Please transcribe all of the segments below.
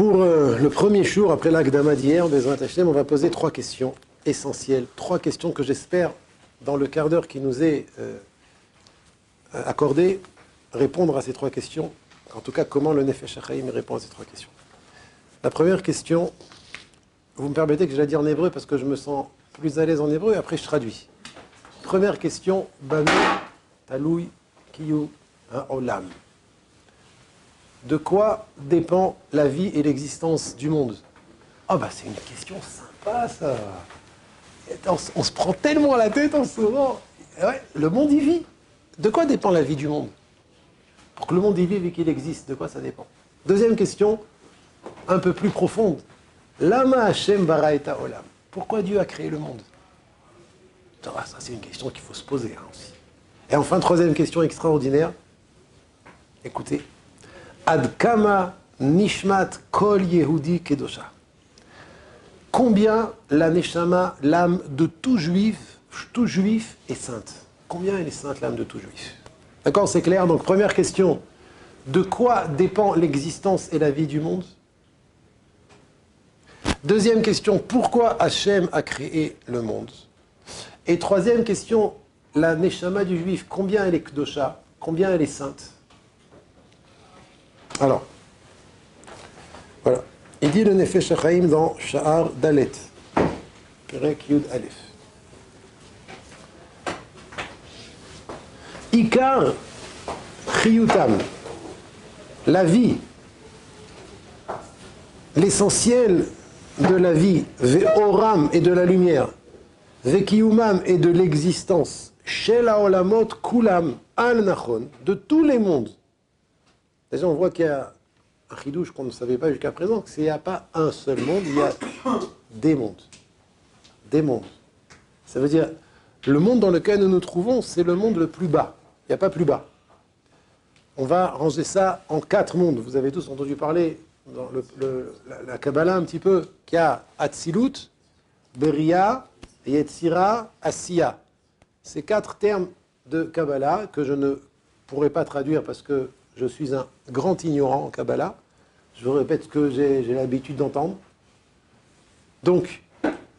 Pour euh, le premier jour après l'Agdama d'hier, on va poser trois questions essentielles. Trois questions que j'espère, dans le quart d'heure qui nous est euh, accordé, répondre à ces trois questions. En tout cas, comment le Nefesh HaChaim répond à ces trois questions. La première question, vous me permettez que je la dise en hébreu parce que je me sens plus à l'aise en hébreu, après je traduis. Première question, Bamé, Taloui, Kiyu, Olam. De quoi dépend la vie et l'existence du monde? Ah bah c'est une question sympa ça. On, se prend tellement la tête en ce moment. Le monde y vit. De quoi dépend la vie du monde? Pour que le monde y vive et qu'il existe, de quoi ça dépend? Deuxième question, un peu plus profonde. Lama Hashem baraita olam. Pourquoi Dieu a créé le monde? Ça, c'est une question qu'il faut se poser hein, aussi. Et enfin, troisième question extraordinaire. Écoutez. Adkama nishmat kol yehudi kedosha. Combien la neshama, l'âme de tout juif, tout juif est sainte? Combien elle est sainte, l'âme de tout juif? D'accord, c'est clair. Donc, première question. De quoi dépend l'existence et la vie du monde? Deuxième question, pourquoi Hachem a créé le monde? Et troisième question, la Neshama du juif, combien elle est Kdosha Combien elle est sainte? Alors, voilà. Il dit le Nefesh dans Sha'ar Dalet, Perek Yud Aleph. Ikar Chiyutam, la vie, l'essentiel de la vie, Ve'oram et de la lumière, Ve'kiyumam et de l'existence, Shel Olamot Kulam Al Nachon, de tous les mondes. Déjà, on voit qu'il y a un chidouche qu'on ne savait pas jusqu'à présent, qu'il n'y a pas un seul monde, il y a des mondes. Des mondes. Ça veut dire, le monde dans lequel nous nous trouvons, c'est le monde le plus bas. Il n'y a pas plus bas. On va ranger ça en quatre mondes. Vous avez tous entendu parler dans la, Kabbalah un petit peu, qu'il y a Atzilut, Beria, Yetzira, Asiya. Ces quatre termes de Kabbalah que je ne pourrais pas traduire parce que je suis un grand ignorant en Kabbalah. Je répète ce que j'ai l'habitude d'entendre. Donc,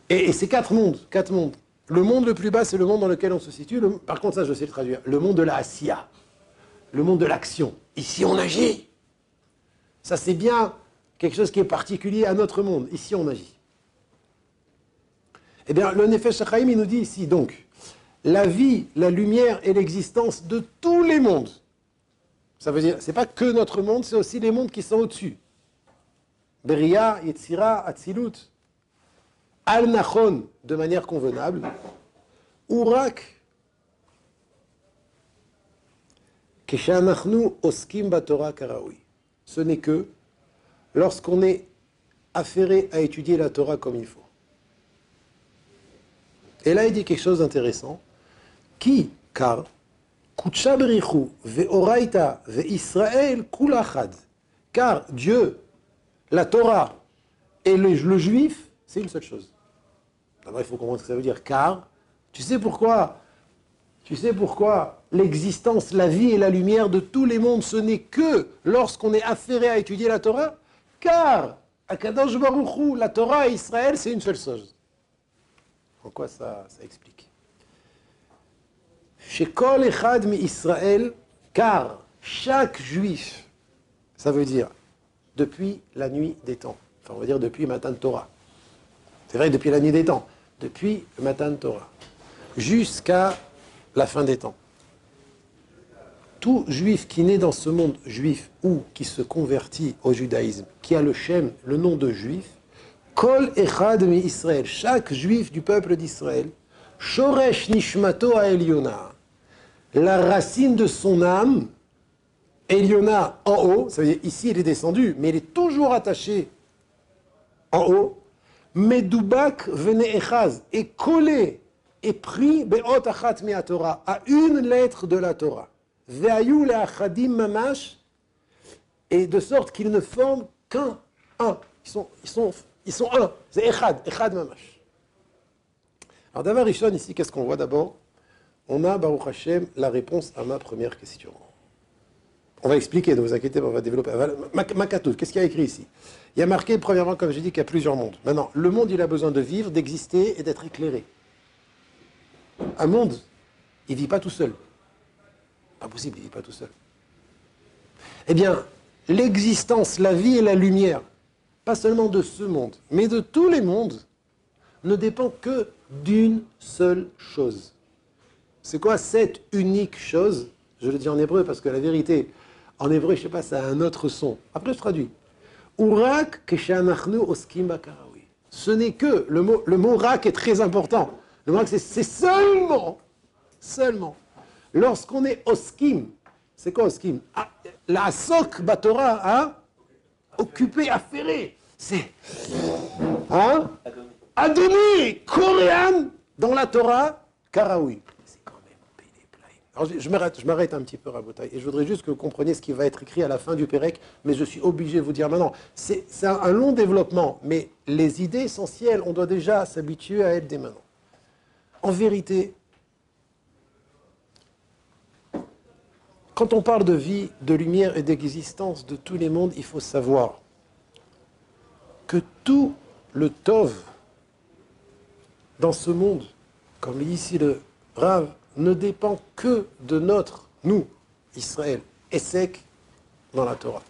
et, ces quatre mondes, quatre mondes. Le monde le plus bas, c'est le monde dans lequel on se situe. par contre, ça, je sais le traduire. Le monde de la Asiya. Le monde de l'action. Ici, on agit. Ça, c'est bien quelque chose qui est particulier à notre monde. Ici, on agit. Eh bien, le Nefesh Chaim, il nous dit ici, donc, la vie, la lumière et l'existence de tous les mondes. Ça veut dire, c'est pas que notre monde, c'est aussi les mondes qui sont au-dessus. Beria, Yetzira, Atzilut, Al-Nachon, de manière convenable, Urak, Oskim Batora Karaoui ce n'est que lorsqu'on est affairé à étudier la Torah comme il faut. Et là, il dit quelque chose d'intéressant. Qui, car, ve'israel kulachad. Car Dieu, la Torah et le, juif, c'est une seule chose. D'abord, il faut comprendre ce que ça veut dire. Car, tu sais pourquoi tu sais pourquoi l'existence, la vie et la lumière de tous les mondes, ce n'est que lorsqu'on est affairé à étudier la Torah? Car, à Kadosh Baruchou, la Torah et Israël, c'est une seule chose. En quoi ça explique? Chez Kol Echad mi Israël, car chaque juif, ça veut dire depuis la nuit des temps, enfin on va dire depuis le matin de Torah. C'est vrai depuis la nuit des temps, depuis le matin de Torah, jusqu'à la fin des temps. Tout juif qui naît dans ce monde juif ou qui se convertit au judaïsme, qui a le shem, le nom de juif, Kol Echad mi Israël, chaque juif du peuple d'Israël, Shoresh Nishmato a Eliona, la racine de son âme, Eliona en haut, ça veut dire ici il est descendu, mais il est toujours attaché en haut, Medubak vene Echaz, est collé est pris be'ot achat Torah, à une lettre de la Torah. Ve'ayu le'achadim mamash, et de sorte qu'ils ne forment qu'un, un. Ils sont, ils sont, ils sont un. C'est echad, echad mamash. Alors Rishon, ici, qu'est-ce qu'on voit d'abord? On a, Baruch Hashem, la réponse à ma première question. On va expliquer, ne vous inquiétez pas, on va développer. Makatouf, qu'est-ce qu'il y a écrit ici? Il y a marqué, premièrement, comme j'ai dit, qu'il y a plusieurs mondes. Maintenant, le monde, il a besoin de vivre, d'exister et d'être éclairé. Un monde, il ne vit pas tout seul. Pas possible, il ne vit pas tout seul. Eh bien, l'existence, la vie et la lumière, pas seulement de ce monde, mais de tous les mondes, ne dépend que d'une seule chose. C'est quoi cette unique chose? Je le dis en hébreu parce que la vérité, en hébreu, je ne sais pas, ça a un autre son. Après, je traduis. Urak oskim Ce n'est que, le mot, le mot rak est très important. Le mot c'est seulement, seulement, lorsqu'on est oskim, c'est quoi oskim? Ah, La sok batora, hein Occupé, affairé. C'est. Hein? Adonai, coréen, dans la Torah, karaoui. Alors je, m'arrête un petit peu, Rabotaï, et je voudrais juste que vous compreniez ce qui va être écrit à la fin du Pérec, mais je suis obligé de vous dire maintenant. C'est un, long développement, mais les idées essentielles, on doit déjà s'habituer à être dès maintenant. En vérité, quand on parle de vie, de lumière et d'existence de tous les mondes, il faut savoir que tout le Tov dans ce monde, comme ici le Rav, ne dépend que de notre, nous, Israël, sec dans la Torah.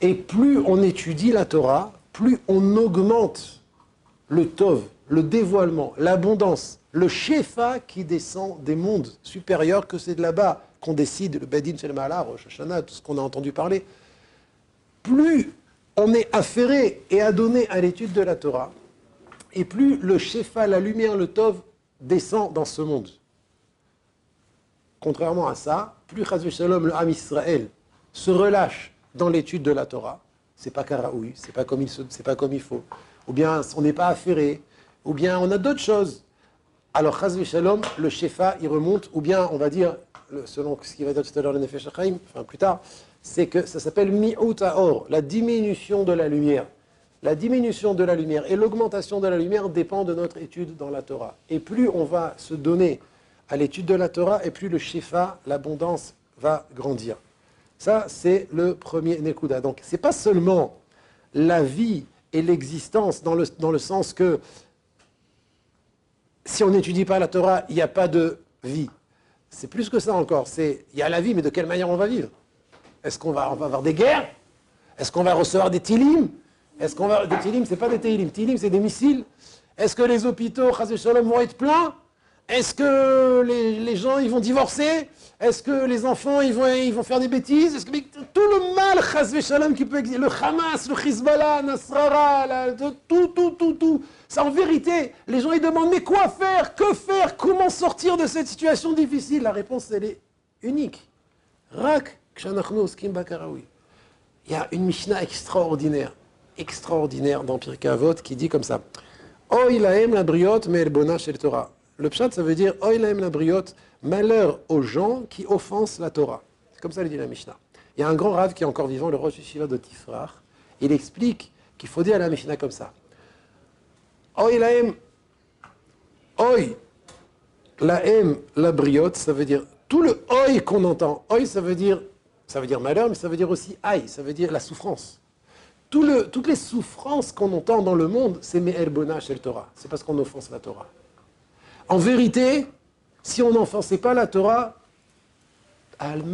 Et plus on étudie la Torah, plus on augmente le Tov, le dévoilement, l'abondance, le Shefa qui descend des mondes supérieurs, que c'est de là-bas qu'on décide, le Bedin Shel Rosh Hashanah, tout ce qu'on a entendu parler. Plus on est affairé et adonné à l'étude de la Torah, et plus le Shefa, la lumière, le Tov descend dans ce monde. Contrairement à ça, plus Chazvé Shalom, le Ham Israël, se relâche dans l'étude de la Torah, c'est pas karaoui, c'est pas comme il c'est pas comme il faut, ou bien on n'est pas affairé, ou bien on a d'autres choses. Alors Chazvé Shalom, le Shefa, il remonte, ou bien on va dire, selon ce qui va dire tout à l'heure le Nefesh enfin plus tard, c'est que ça s'appelle mi'ut or, la diminution de la lumière. La diminution de la lumière et l'augmentation de la lumière dépend de notre étude dans la Torah. Et plus on va se donner à l'étude de la Torah, et plus le shefa, l'abondance, va grandir. Ça, c'est le premier Nekuda. Donc, ce n'est pas seulement la vie et l'existence dans le, dans le sens que si on n'étudie pas la Torah, il n'y a pas de vie. C'est plus que ça encore. C'est il y a la vie, mais de quelle manière on va vivre? Est-ce qu'on va, avoir des guerres? Est-ce qu'on va recevoir des tilim? Est-ce qu'on va des tilim C'est pas des tilim. Tilim, c'est des missiles. Est-ce que les hôpitaux, Shalom, vont être pleins? Est-ce que les, gens ils vont divorcer? Est-ce que les enfants ils vont, faire des bêtises? Que tout le mal, Shalom, qui peut exister, le Hamas, le Hezbollah, Nasrara, tout, tout, tout, tout. Ça, en vérité, les gens ils demandent mais quoi faire? Que faire? Comment sortir de cette situation difficile? La réponse elle est unique. Rak il y a une Mishnah extraordinaire, extraordinaire dans Pirkei qui dit comme ça. Oy laem la briote mais bona shel Torah. Le pshat, ça veut dire Oy laem la briote, malheur aux gens qui offensent la Torah. C'est comme ça le dit la Mishnah. Il y a un grand rave qui est encore vivant, le Rosh Yeshiva de Tifrar. Il explique qu'il faut dire la Mishnah comme ça Oy laem, Oy laem la briote, ça veut dire tout le Oy qu'on entend. Oy, ça veut dire ça veut dire malheur, mais ça veut dire aussi aïe, ça veut dire la souffrance. toutes les souffrances qu'on entend dans le monde, c'est Me'er Bona Torah. C'est parce qu'on offense la Torah. En vérité, si on n'offensait pas la Torah, il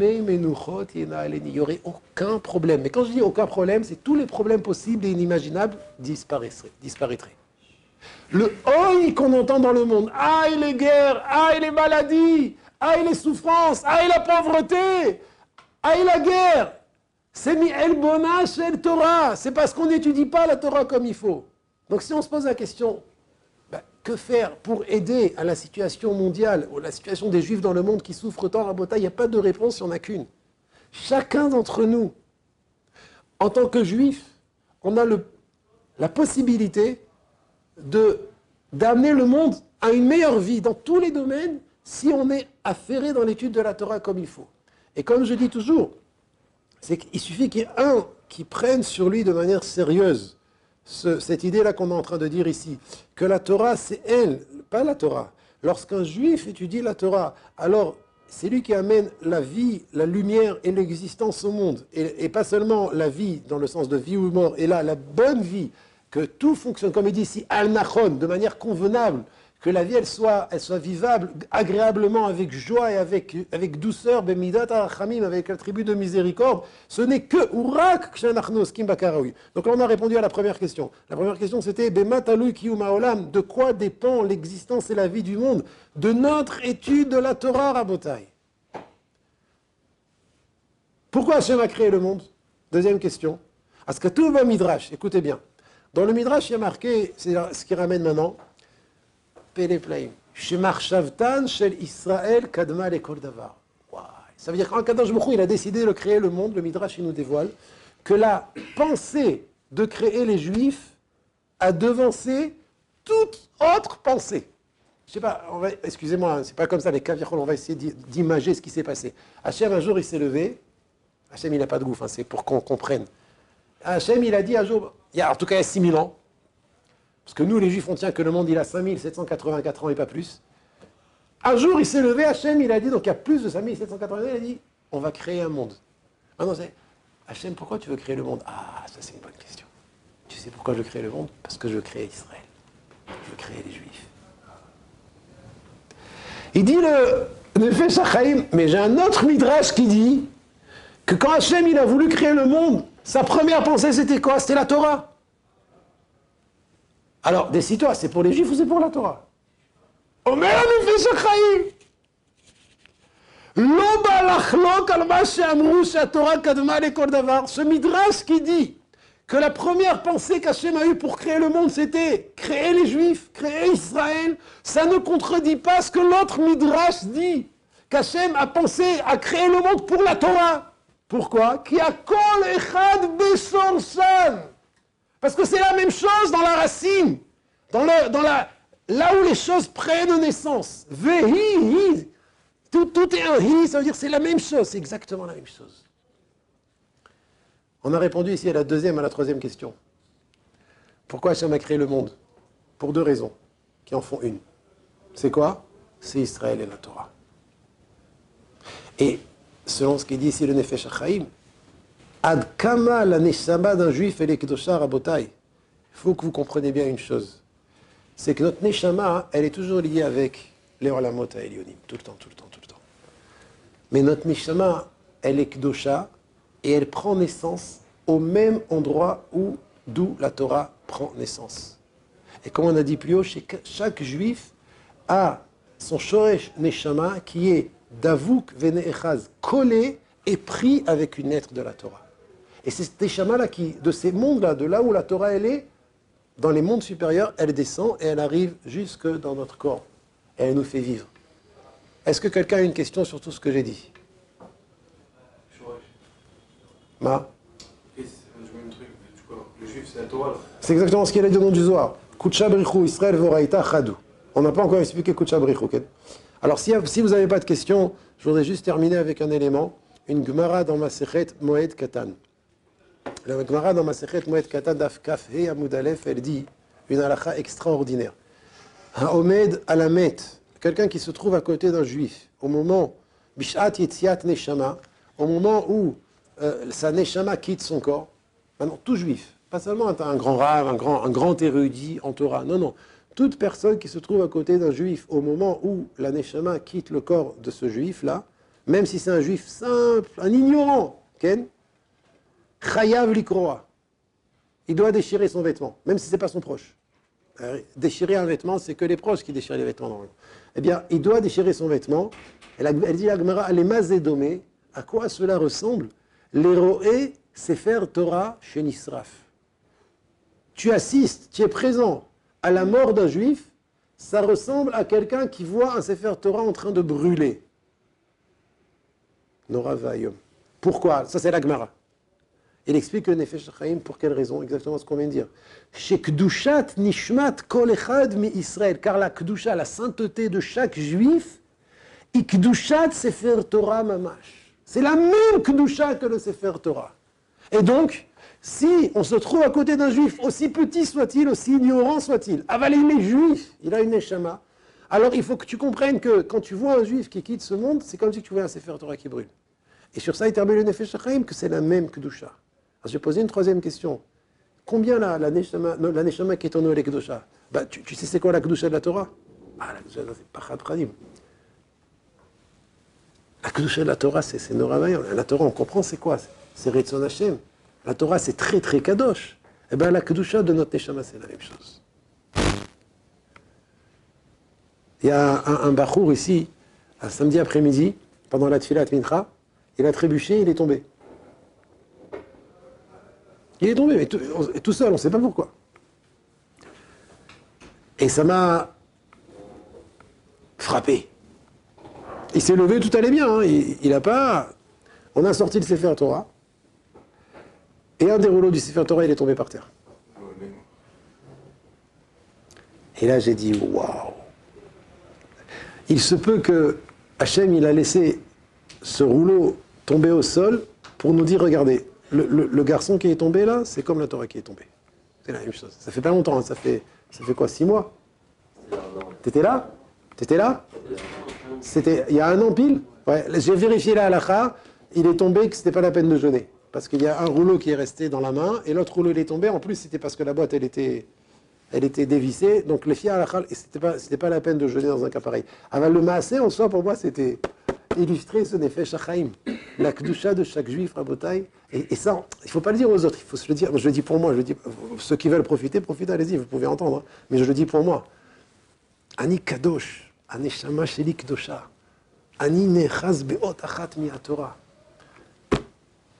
n'y aurait aucun problème. Mais quand je dis aucun problème, c'est tous les problèmes possibles et inimaginables disparaîtraient. Le oi qu'on entend dans le monde, aïe les guerres, aïe les maladies, aïe les souffrances, aïe la pauvreté, Aïe la guerre C'est mi el bona el Torah. C'est parce qu'on n'étudie pas la Torah comme il faut. Donc si on se pose la question, faire pour aider à la situation mondiale, ou la situation des juifs dans le monde qui souffrent tant à Bota Il n'y a pas de réponse, il n'y en a qu'une. Chacun d'entre nous, en tant que juif, on a le, la possibilité d'amener le monde à une meilleure vie dans tous les domaines si on est affairé dans l'étude de la Torah comme il faut. Et comme je dis toujours, c'est qu'il suffit qu'il y ait un qui prenne sur lui de manière sérieuse cette idée-là qu'on est en train de dire ici, que la Torah, c'est elle, pas la Torah. Lorsqu'un juif étudie la Torah, alors c'est lui qui amène la vie, la lumière et l'existence au monde. Et, pas seulement la vie dans le sens de vie ou mort, et là, la bonne vie, que tout fonctionne, comme il dit ici, al-nachon, de manière convenable, que la vie elle soit, vivable agréablement, avec joie et avec, avec douceur, avec l'attribut de miséricorde, ce n'est que urak Donc là on a répondu à la première question. La première question c'était de quoi dépend l'existence et la vie du monde De notre étude de la Torah Rabotai? Pourquoi Hachem a créé le monde? Deuxième question. va Midrash, écoutez bien. Dans le Midrash, il y a marqué, c'est ce qui ramène maintenant, Péléplaim. Shemachshavtan shel Israël kadma lekol davar. Ça veut dire qu'en Kadosh Baruch il a décidé de créer le monde, le Midrash il nous dévoile, que la pensée de créer les Juifs a devancé toute autre pensée. Je sais pas, excusez-moi, hein, c'est pas comme ça les caviards, on va essayer d'imager ce qui s'est passé. Hachem, un jour, il s'est levé. Hachem, il n'a pas de gouffre, hein, c'est pour qu'on comprenne. Hachem, il a dit un jour, il y a, en tout cas il y a 6000 ans, parce que nous, les Juifs, on tient que le monde, il a 5784 ans et pas plus. Un jour, il s'est levé, Hachem, il a dit, donc il y a plus de 5780 ans, il a dit, on va créer un monde. Maintenant, c'est, Hachem, pourquoi tu veux créer le monde? Ah, ça c'est une bonne question. Tu sais pourquoi je créer le monde? Parce que je veux créer Israël. Je veux créer les Juifs. Il dit le Nefesh Chaim, mais j'ai un autre midrash qui dit que quand Hachem il a voulu créer le monde, sa première pensée c'était quoi? C'était la Torah. Alors, décide-toi, c'est pour les Juifs ou c'est pour la Torah? Ce midrash qui dit que la première pensée qu'Hachem a eue pour créer le monde, c'était créer les Juifs, créer Israël, ça ne contredit pas ce que l'autre midrash dit, qu'Hachem a pensé à créer le monde pour la Torah. Pourquoi? Qui a kol echad parce que c'est la même chose dans la racine, dans, dans la, là où les choses prennent naissance. Vehi, tout, tout est un hi, ça veut dire c'est la même chose, c'est exactement la même chose. On a répondu ici à la deuxième, à la troisième question. Pourquoi Hachem a créé le monde? Pour deux raisons, qui en font une. C'est quoi? C'est Israël et la Torah. Et selon ce qui dit ici le Nefesh HaChaim, Ad kama la neshama d'un juif et les rabotai. Il faut que vous compreniez bien une chose. C'est que notre neshama, elle est toujours liée avec les olamot à Elionim. Tout le temps, tout le temps, tout le temps. Mais notre neshama, elle est kdosha et elle prend naissance au même endroit où, d'où la Torah prend naissance. Et comme on a dit plus haut, chaque juif a son shoresh neshama qui est davuk veneechaz, collé et pris avec une lettre de la Torah. Et c'est ces là qui, de ces mondes-là, de là où la Torah elle est, dans les mondes supérieurs, elle descend et elle arrive jusque dans notre corps. Elle nous fait vivre. Est-ce que quelqu'un a une question sur tout ce que j'ai dit? Ma? C'est exactement ce qu'il a dit au nom du Zohar. Israël Voraita Chadou. On n'a pas encore expliqué Kuchabrichu. Alors si, vous n'avez pas de questions, je voudrais juste terminer avec un élément. Une Gemara dans ma Sechet Moed Katan. La Gemara dans Masechet Moed Katan Daf Kaf He elle dit une halakha extraordinaire. Haomed Alamet, quelqu'un qui se trouve à côté d'un juif, au moment Bishat Yetziat Neshama, au moment où euh, sa Neshama quitte son corps, maintenant tout juif, pas seulement un grand rave, un grand, un grand érudit en Torah, non, non, toute personne qui se trouve à côté d'un juif au moment où la Neshama quitte le corps de ce juif-là, même si c'est un juif simple, un ignorant, Ken, Chayav likroa. Il doit déchirer son vêtement, même si ce n'est pas son proche. Euh, déchirer un vêtement, c'est que les proches qui déchirent les vêtements. Eh bien, il doit déchirer son vêtement. Elle, dit à Gmara, les à quoi cela ressemble? L'héroé faire Torah chez Nisraf. Tu assistes, tu es présent à la mort d'un juif, ça ressemble à quelqu'un qui voit un Sefer Torah en train de brûler. Nora Pourquoi? Ça, c'est la Gemara. Il explique le Nefesh Chaim pour quelle raison Exactement ce qu'on vient de dire. Kdushat nishmat kol echad mi Israël. Car la Kdusha, la sainteté de chaque juif, ikdushat sefer Torah mamash. C'est la même Kdusha que le sefer Torah. Et donc, si on se trouve à côté d'un juif, aussi petit soit-il, aussi ignorant soit-il, avalé il est juif, il a une neshama, Alors il faut que tu comprennes que quand tu vois un juif qui quitte ce monde, c'est comme si tu vois un Sefer Torah qui brûle. Et sur ça, il termine le Nefesh Chaim que c'est la même Kedusha. Alors je vais poser une troisième question. Combien la, neshama, la neshama qui est en le Kedusha bah, tu, sais c'est quoi la Kedusha de la Torah? Ah, la Kedusha, c'est Pachat Pradim. La Kedusha de la Torah, c'est Noravayam. La Torah, on comprend c'est quoi? C'est Retzon Hashem. La Torah, c'est très très Kadosh. Eh bien, la Kedusha de notre neshama, c'est la même chose. Il y a un, un Bachour ici, un samedi après-midi, pendant la Tfilat Mincha, il a trébuché, il est tombé. Il est tombé, mais tout, seul, on ne sait pas pourquoi. Et ça m'a frappé. Il s'est levé, tout allait bien. Hein. Il n'a pas. On a sorti le Sefer Torah. Et un des rouleaux du Sefer Torah, il est tombé par terre. Et là, j'ai dit waouh Il se peut que Hachem, il a laissé ce rouleau tomber au sol pour nous dire regardez, le, garçon qui est tombé là, c'est comme la Torah qui est tombée. C'est la même chose. Ça fait pas longtemps, hein. ça, fait, ça fait quoi Six mois? T'étais là? T'étais là? C'était il y a un an pile? Ouais, j'ai vérifié la halakha, il est tombé que c'était pas la peine de jeûner. Parce qu'il y a un rouleau qui est resté dans la main et l'autre rouleau il est tombé. En plus, c'était parce que la boîte elle était, elle était dévissée. Donc les filles halakha, c'était pas, c'était pas la peine de jeûner dans un cas pareil. Alors le maasé en soi, pour moi, c'était illustrer ce nefesh shachaim, la kedusha de chaque juif, rabotai. Et, ça, il ne faut pas le dire aux autres, il faut se le dire. Je le dis pour moi, je le dis, ceux qui veulent profiter, profitez, allez-y, vous pouvez entendre. Hein. Mais je le dis pour moi. Ani kadosh, kedosha, ani nechaz beot.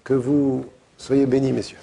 Que vous soyez bénis, messieurs.